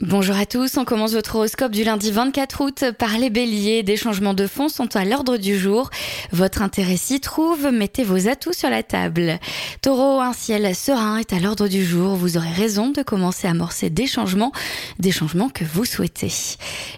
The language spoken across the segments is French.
Bonjour à tous, on commence votre horoscope du lundi 24 août par les béliers. Des changements de fond sont à l'ordre du jour. Votre intérêt s'y trouve, mettez vos atouts sur la table. Taureau, un ciel serein est à l'ordre du jour. Vous aurez raison de commencer à amorcer des changements, des changements que vous souhaitez.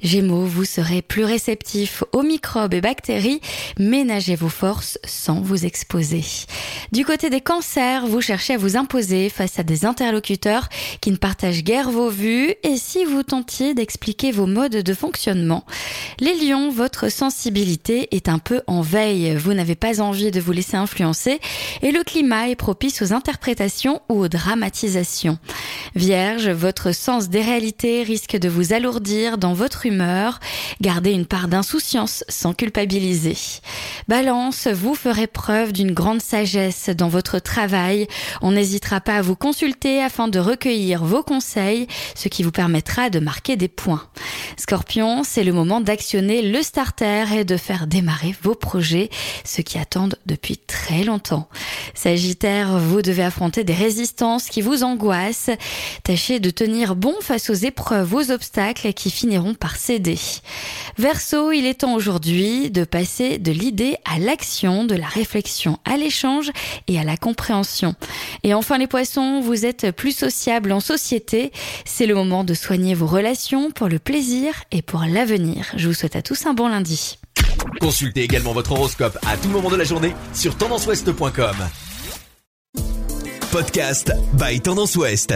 Gémeaux, vous serez plus réceptif aux microbes et bactéries. Ménagez vos forces sans vous exposer. Du côté des cancers, vous cherchez à vous imposer face à des interlocuteurs qui ne partagent guère vos vues et si vous tentiez d'expliquer vos modes de fonctionnement. Les lions, votre sensibilité est un peu en veille. Vous n'avez pas envie de vous laisser influencer et le climat est propice aux interprétations ou aux dramatisations. Vierge, votre sens des réalités risque de vous alourdir dans votre humeur. Gardez une part d'insouciance sans culpabiliser. Balance, vous ferez preuve d'une grande sagesse dans votre travail. On n'hésitera pas à vous consulter afin de recueillir vos conseils, ce qui vous de marquer des points. Scorpion, c'est le moment d'actionner le starter et de faire démarrer vos projets, ceux qui attendent depuis très longtemps. Sagittaire, vous devez affronter des résistances qui vous angoissent. Tâchez de tenir bon face aux épreuves, aux obstacles qui finiront par céder. Verseau, il est temps aujourd'hui de passer de l'idée à l'action, de la réflexion à l'échange et à la compréhension. Et enfin les poissons, vous êtes plus sociables en société. C'est le moment de soigner vos relations pour le plaisir et pour l'avenir. Je vous souhaite à tous un bon lundi. Consultez également votre horoscope à tout moment de la journée sur tendanceouest.com. Podcast by Tendance Ouest.